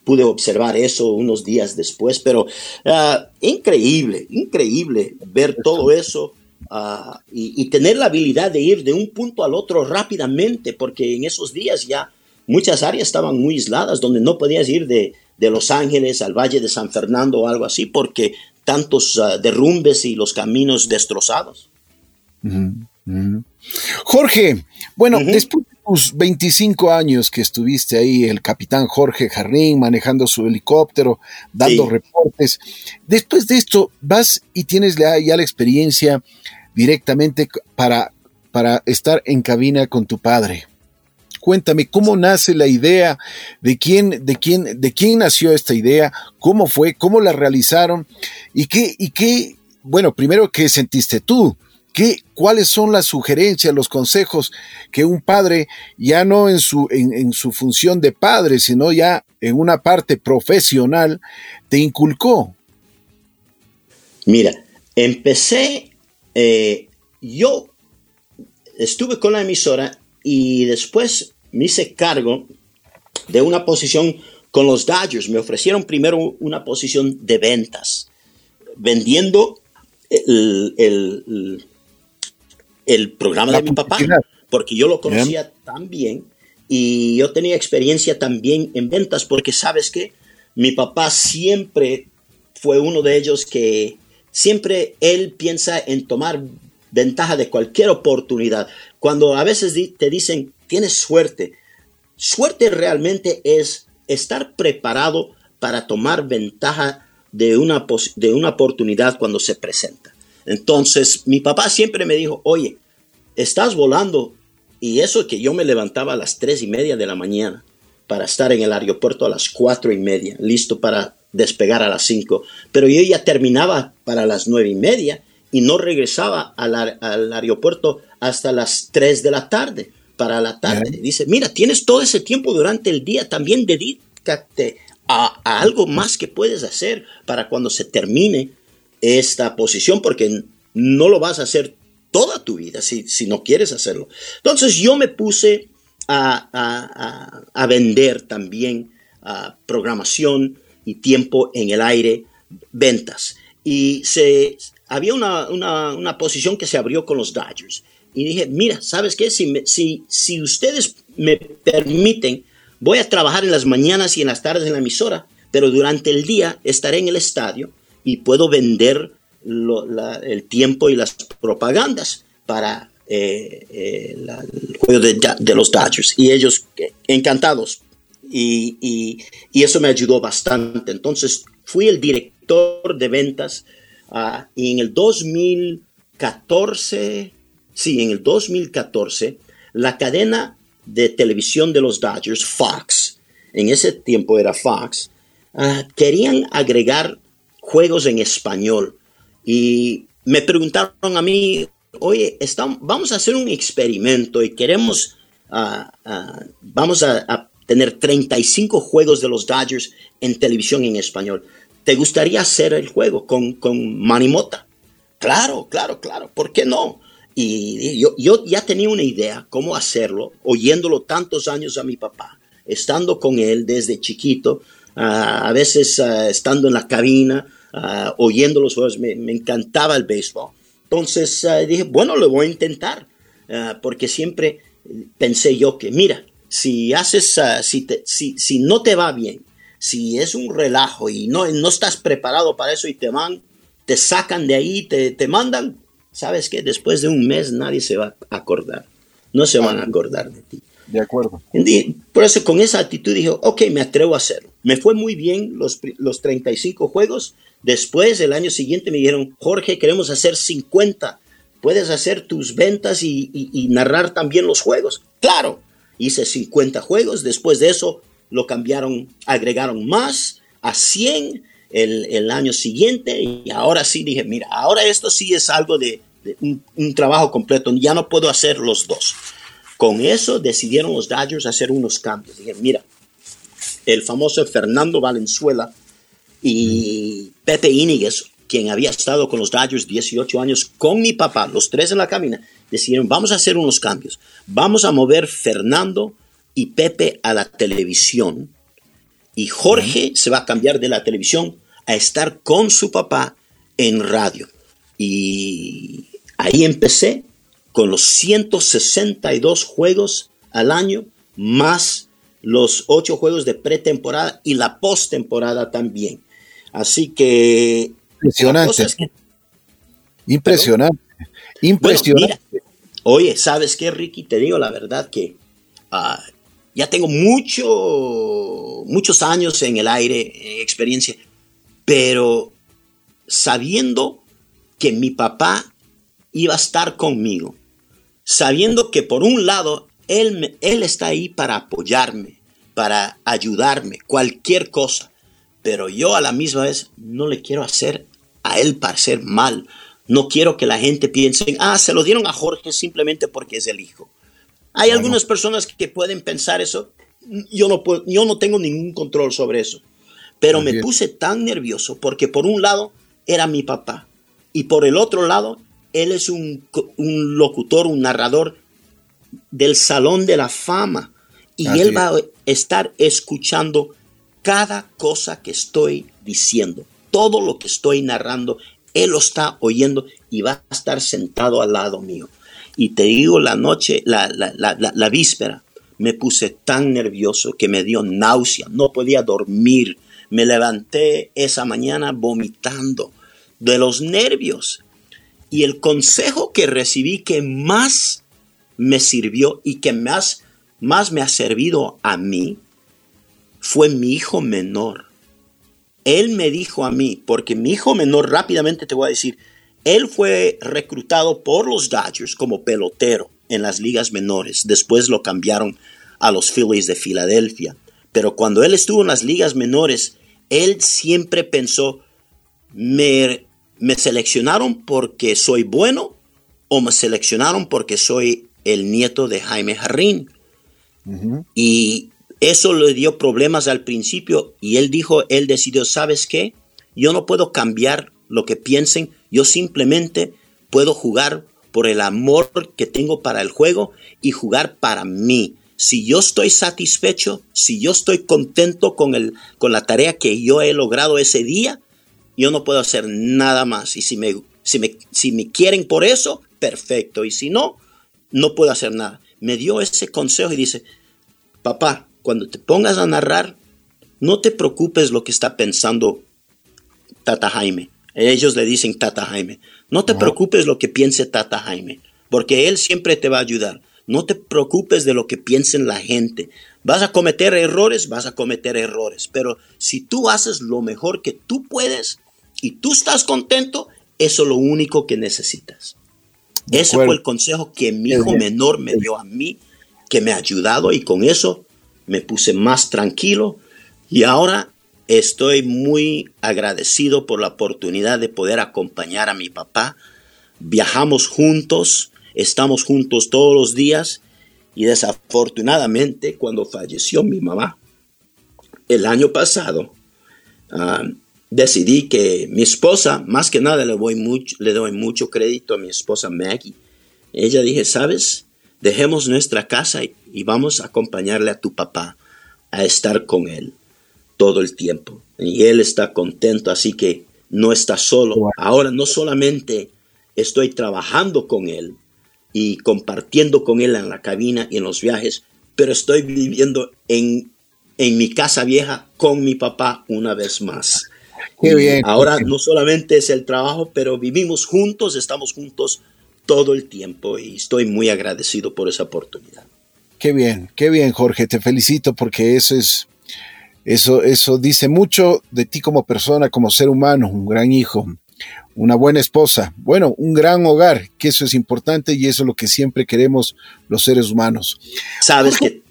pude observar eso unos días después, pero ah, increíble, increíble ver todo eso ah, y, tener la habilidad de ir de un punto al otro rápidamente, porque en esos días ya muchas áreas estaban muy aisladas, donde no podías ir de, Los Ángeles al Valle de San Fernando o algo así, porque tantos ah, derrumbes y los caminos destrozados. Jorge, bueno, después 25 años que estuviste ahí, el capitán Jorge Jarrín manejando su helicóptero, dando reportes. Después de esto, vas y tienes ya, la experiencia directamente para, para estar en cabina con tu padre. Cuéntame cómo nace la idea, de quién, de quién, de quién nació esta idea, cómo fue, cómo la realizaron y qué, y qué, bueno, primero qué sentiste tú, ¿Qué, ¿Cuáles son las sugerencias, los consejos que un padre, ya no en su, función de padre, sino ya en una parte profesional, te inculcó? Mira, empecé, eh, yo estuve con la emisora y después me hice cargo de una posición con los Dodgers. Me ofrecieron primero una posición de ventas, vendiendo el programa de mi papá, porque yo lo conocía tan bien y yo tenía experiencia también en ventas, porque sabes que mi papá siempre fue uno de ellos que siempre él piensa en tomar ventaja de cualquier oportunidad. Cuando a veces te dicen, tienes suerte, suerte realmente es estar preparado para tomar ventaja de una, de una oportunidad cuando se presenta. Entonces, mi papá siempre me dijo, oye, estás volando. Y eso que yo me levantaba a las tres y media de la mañana para estar en el aeropuerto a las cuatro y media, listo para despegar a las cinco. Pero yo ya terminaba para las nueve y media y no regresaba al, aeropuerto hasta las tres de la tarde, para la tarde. Dice, mira, tienes todo ese tiempo durante el día, también dedícate a, a algo más que puedes hacer para cuando se termine esta posición porque no lo vas a hacer toda tu vida si, si no quieres hacerlo. Entonces yo me puse a, a, vender también programación y tiempo en el aire, ventas. Y se, había una, una, una, posición que se abrió con los Dodgers. Y dije, mira, ¿sabes qué? Si, si, si ustedes me permiten, voy a trabajar en las mañanas y en las tardes en la emisora, pero durante el día estaré en el estadio y puedo vender el tiempo y las propagandas para eh, eh, el juego de, los Dodgers. Y ellos eh, encantados. Y, eso me ayudó bastante. Entonces fui el director de ventas ah, y en el 2014, sí, en el 2014, la cadena de televisión de los Dodgers, Fox, en ese tiempo era Fox, ah, querían agregar juegos en español. Y me preguntaron a mí, oye, estamos, vamos a hacer un experimento y queremos, ah, ah, vamos a, tener 35 juegos de los Dodgers en televisión en español. ¿Te gustaría hacer el juego con, con Manimota? Claro, claro, claro, ¿por qué no? Y yo ya tenía una idea cómo hacerlo, oyéndolo tantos años a mi papá, estando con él desde chiquito, a veces ah, estando en la cabina, uh, oyendo los juegos, me, encantaba el béisbol. Entonces ah, dije, bueno, lo voy a intentar, porque siempre pensé yo que, mira, si haces, si, si, si, no te va bien, si es un relajo y no, no estás preparado para eso y te van, te sacan de ahí, te, te mandan, sabes que después de un mes nadie se va a acordar, no se van a acordar de ti. De acuerdo. Por eso con esa actitud dije, ok, me atrevo a hacerlo. Me fue muy bien los, los 35 juegos. Después, el año siguiente, me dijeron, Jorge, queremos hacer 50. ¿Puedes hacer tus ventas y, narrar también los juegos? Claro, hice 50 juegos. Después de eso, lo cambiaron, agregaron más a 100 el, año siguiente y ahora sí dije, mira, ahora esto sí es algo de, un, trabajo completo, ya no puedo hacer los dos. Con eso decidieron los Dodgers hacer unos cambios. Dije, mira, el famoso Fernando Valenzuela y Pepe Íñiguez, quien había estado con los Dodgers 18 años con mi papá, los tres en la cabina, decidieron, vamos a hacer unos cambios. Vamos a mover Fernando y Pepe a la televisión. Y Jorge se va a cambiar de la televisión a estar con su papá en radio. Y ahí empecé con los 162 juegos al año, más los ocho juegos de pretemporada y la postemporada también. Así que... Impresionante. Impresionante. Impresionante. oye, ¿sabes qué, Ricky? Te digo la verdad que ah, ya tengo mucho, muchos años en el aire, experiencia, pero sabiendo que mi papá iba a estar conmigo, sabiendo que por un lado él, él está ahí para apoyarme, para ayudarme, cualquier cosa, pero yo a la misma vez no le quiero hacer a él parecer mal. No quiero que la gente piense, ah, se lo dieron a Jorge simplemente porque es el hijo. Hay algunas personas que pueden pensar eso. Yo no, puedo, yo no tengo ningún control sobre eso. Pero me puse tan nervioso porque por un lado era mi papá y por el otro lado él es un, un locutor, un narrador del Salón de la Fama y él va a estar escuchando cada cosa que estoy diciendo, todo lo que estoy narrando, él lo está oyendo y va a estar sentado al lado mío. Y te digo, la noche, la, la, la, la, víspera, me puse tan nervioso que me dio náusea, no podía dormir. Me levanté esa mañana vomitando de los nervios. Y el consejo que recibí que más me sirvió y que más, más me ha servido a mí fue mi hijo menor. Él me dijo a mí, porque mi hijo menor, rápidamente te voy a decir, él fue reclutado por los Dodgers como pelotero en las ligas menores. Después lo cambiaron a los Phillies de Filadelfia. Pero cuando él estuvo en las ligas menores, él siempre pensó, me, me seleccionaron porque soy bueno o me seleccionaron porque soy el nieto de Jaime Jarrín. Y eso le dio problemas al principio y él dijo, él decidió, ¿sabes qué? Yo no puedo cambiar lo que piensen, yo simplemente puedo jugar por el amor que tengo para el juego y jugar para mí. Si yo estoy satisfecho, si yo estoy contento con, el, con la tarea que yo he logrado ese día, yo no puedo hacer nada más. Y si me, si me, si me quieren por eso, perfecto. Y si no, no puedo hacer nada. Me dio ese consejo y dice, papá, cuando te pongas a narrar, no te preocupes lo que está pensando Tata Jaime. Ellos le dicen Tata Jaime. No te preocupes lo que piense Tata Jaime, porque él siempre te va a ayudar. No te preocupes de lo que piensen la gente. Vas a cometer errores, vas a cometer errores, pero si tú haces lo mejor que tú puedes y tú estás contento, eso es lo único que necesitas. Ese fue el consejo que mi hijo menor me dio a mí, que me ha ayudado y con eso me puse más tranquilo. Y ahora Estoy muy agradecido por la oportunidad de poder acompañar a mi papá. Viajamos juntos, estamos juntos todos los días y desafortunadamente cuando falleció mi mamá el año pasado, ah, decidí que mi esposa, más que nada le doy, mucho, le doy mucho crédito a mi esposa Maggie. Ella dije, sabes, dejemos nuestra casa y vamos a acompañarle a tu papá a estar con él todo el tiempo. Y él está contento, así que no está solo. Ahora no solamente estoy trabajando con él y compartiendo con él en la cabina y en los viajes, pero estoy viviendo en, en mi casa vieja con mi papá una vez más. Qué bien. Ahora no solamente es el trabajo, pero vivimos juntos, estamos juntos todo el tiempo y estoy muy agradecido por esa oportunidad. qué bien, qué bien, Jorge. Te felicito porque eso es, eso, eso dice mucho de ti como persona, como ser humano, un gran hijo, una buena esposa, bueno, un gran hogar, que eso es importante y eso es lo que siempre queremos los seres humanos. Sabes que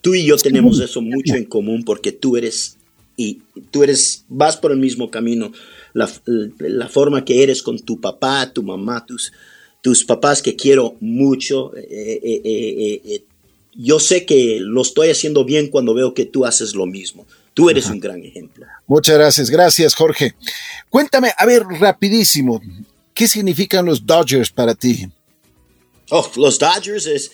tú y yo tenemos eso mucho en común porque tú eres y tú eres vas por el mismo camino, la, la forma que eres con tu papá, tu mamá, tus tus papás que quiero mucho. Eh, eh, eh, yo sé que lo estoy haciendo bien cuando veo que tú haces lo mismo. Tú eres un gran ejemplo. Muchas gracias, gracias Jorge. Cuéntame, a ver, rapidísimo, ¿qué significan los Dodgers para ti? Oh, los Dodgers es,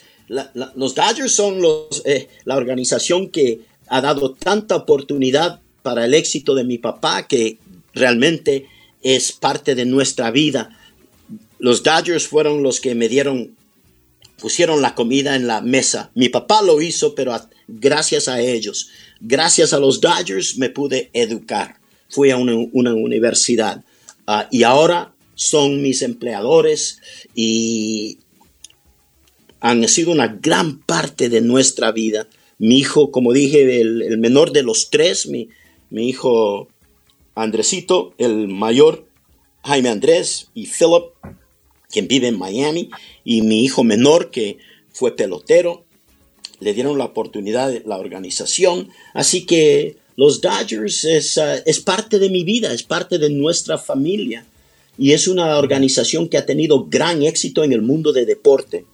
los Dodgers son los, la organización que ha dado tanta oportunidad para el éxito de mi papá que realmente es parte de nuestra vida los Dodgers fueron los que me dieron, pusieron la comida en la mesa. Mi papá lo hizo, pero gracias a ellos, gracias a los Dodgers me pude educar. Fui a una, universidad ah, y ahora son mis empleadores y han sido una gran parte de nuestra vida. Mi hijo, como dije, el, menor de los tres, mi, mi hijo Andresito, el mayor, Jaime Andrés y Philip, quien vive en Miami, y mi hijo menor, que fue pelotero. Le dieron la oportunidad de la organización. Así que los Dodgers es, uh, es parte de mi vida, es parte de nuestra familia. Y es una organización que ha tenido gran éxito en el mundo de deporte.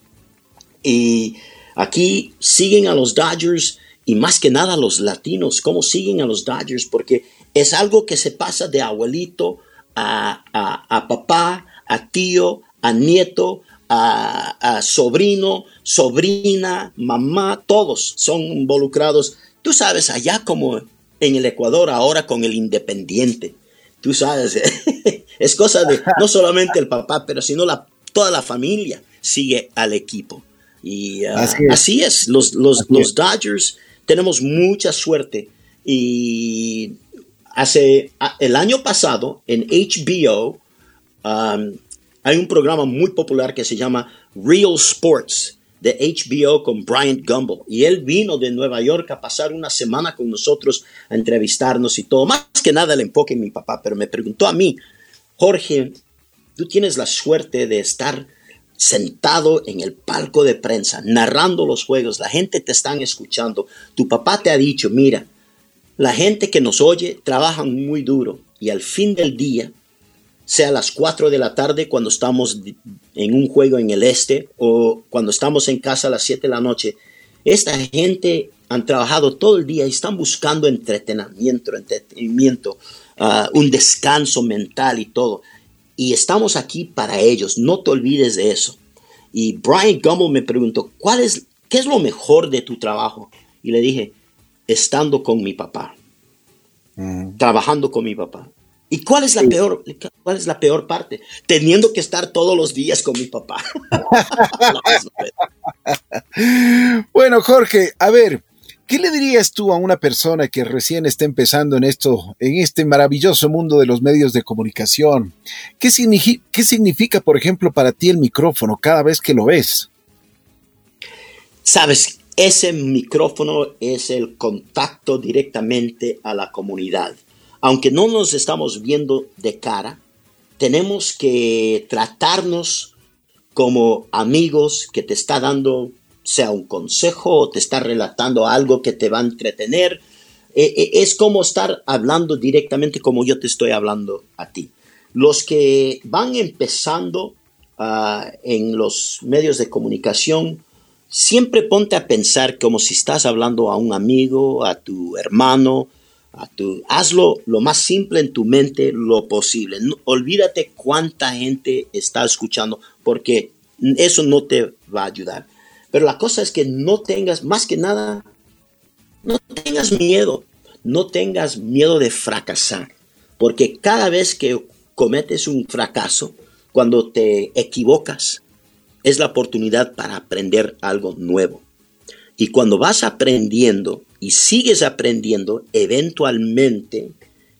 Y aquí siguen a los Dodgers y más que nada los latinos, cómo siguen a los Dodgers, porque es algo que se pasa de abuelito a, a, a papá, a tío, a nieto, a, sobrino, sobrina, mamá, todos son involucrados. Tú sabes, allá como en el Ecuador ahora con el independiente. Tú sabes, es cosa de no solamente el papá, pero sino la, toda la familia sigue al equipo. Y ah, así, es. Los, los, Dodgers tenemos mucha suerte. Y hace el año pasado en HBO, um, hay un programa muy popular que se llama Real Sports de HBO con Bryant Gumbel. Y él vino de Nueva York a pasar una semana con nosotros a entrevistarnos y todo. Más que nada el enfoque en mi papá, pero me preguntó a mí, Jorge, tú tienes la suerte de estar sentado en el palco de prensa, narrando los juegos, la gente te está escuchando, tu papá te ha dicho, mira, la gente que nos oye trabaja muy duro y al fin del día sea a las 4 de la tarde cuando estamos en un juego en el este o cuando estamos en casa a las 7 de la noche. Esta gente han trabajado todo el día y están buscando entretenimiento, entretenimiento ah, un descanso mental y todo. Y estamos aquí para ellos, no te olvides de eso. Y Brian Gumbel me preguntó, ¿cuál es, ¿qué es lo mejor de tu trabajo? Y le dije, estando con mi papá, mm. trabajando con mi papá. ¿Y cuál es la peor, cuál es la peor parte? Teniendo que estar todos los días con mi papá. bueno, Jorge, a ver, ¿qué le dirías tú a una persona que recién está empezando en esto, en este maravilloso mundo de los medios de comunicación? ¿Qué, qué significa, por ejemplo, para ti el micrófono cada vez que lo ves? Sabes, ese micrófono es el contacto directamente a la comunidad aunque no nos estamos viendo de cara, tenemos que tratarnos como amigos que te está dando, sea un consejo o te está relatando algo que te va a entretener. E, e, es como estar hablando directamente como yo te estoy hablando a ti. Los que van empezando ah, en los medios de comunicación, siempre ponte a pensar como si estás hablando a un amigo, a tu hermano, hazlo lo más simple en tu mente lo posible. olvídate cuánta gente está escuchando porque eso no te va a ayudar. Pero la cosa es que no tengas, más que nada, no tengas miedo, no tengas miedo de fracasar. Porque cada vez que cometes un fracaso, cuando te equivocas, es la oportunidad para aprender algo nuevo. Y cuando vas aprendiendo y sigues aprendiendo, eventualmente,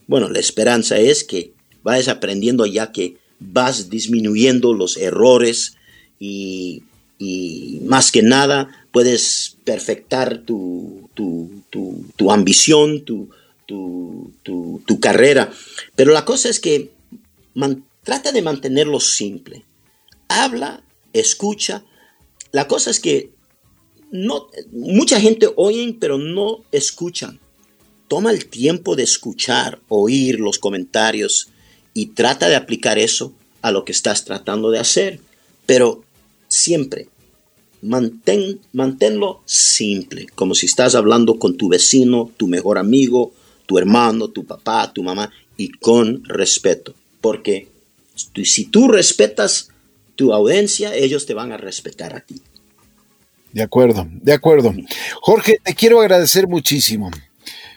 bueno, la esperanza es que vayas aprendiendo ya que vas disminuyendo los errores y y más que nada puedes perfectar tu, tu, ambición, tu, tu, carrera. Pero la cosa es que trata de mantenerlo simple. Habla, escucha. La cosa es que no, mucha gente oyen, pero no escuchan. Toma el tiempo de escuchar, oír los comentarios y trata de aplicar eso a lo que estás tratando de hacer. Pero siempre mantén, manténlo simple, como si estás hablando con tu vecino, tu mejor amigo, tu hermano, tu papá, tu mamá, y con respeto. Porque si tú respetas tu audiencia, ellos te van a respetar a ti. De acuerdo, de acuerdo. Jorge, te quiero agradecer muchísimo.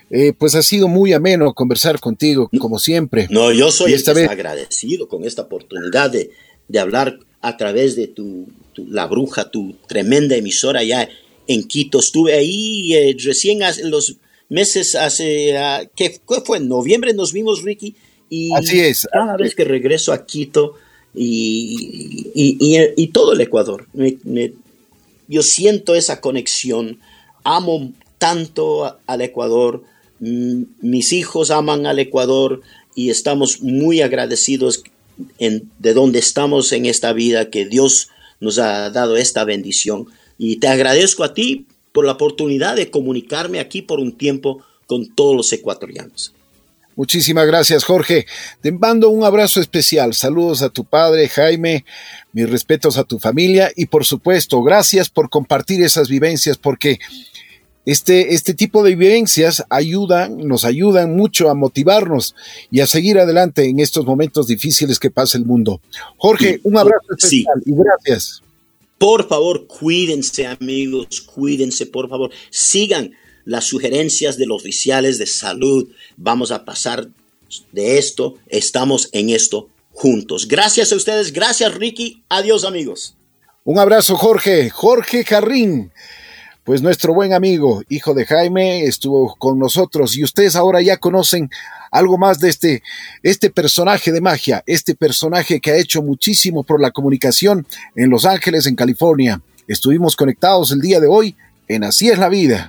Eh, pues ha sido muy ameno conversar contigo, como siempre. No, yo soy agradecido con esta oportunidad de, de hablar a través de tu, La Bruja, tu tremenda emisora allá en Quito. Estuve ahí eh, recién hace los meses, hace, uh, ¿qué, fue? En noviembre nos vimos, Ricky. Y Así es. Cada vez que regreso a Quito y, y, todo el Ecuador, yo siento esa conexión. Amo tanto al Ecuador. mis hijos aman al Ecuador y estamos muy agradecidos de dónde estamos en esta vida, que Dios nos ha dado esta bendición. Y te agradezco a ti por la oportunidad de comunicarme aquí por un tiempo con todos los ecuatorianos. Muchísimas gracias, Jorge. Te mando un abrazo especial. Saludos a tu padre, Jaime. Mis respetos a tu familia. Y por supuesto, gracias por compartir esas vivencias, porque este, este tipo de vivencias ayudan, nos ayudan mucho a motivarnos y a seguir adelante en estos momentos difíciles que pasa el mundo. Jorge, un abrazo especial y gracias. Por favor, cuídense amigos, cuídense, por favor. Sigan las sugerencias de los oficiales de salud. Vamos a pasar de esto, estamos en esto juntos. Gracias a ustedes, gracias Ricky, adiós amigos. Un abrazo Jorge, Jorge Jarrín pues nuestro buen amigo, hijo de Jaime, estuvo con nosotros y ustedes ahora ya conocen algo más de este, este personaje de magia, este personaje que ha hecho muchísimo por la comunicación en Los Ángeles, en California. Estuvimos conectados el día de hoy en Así es la vida.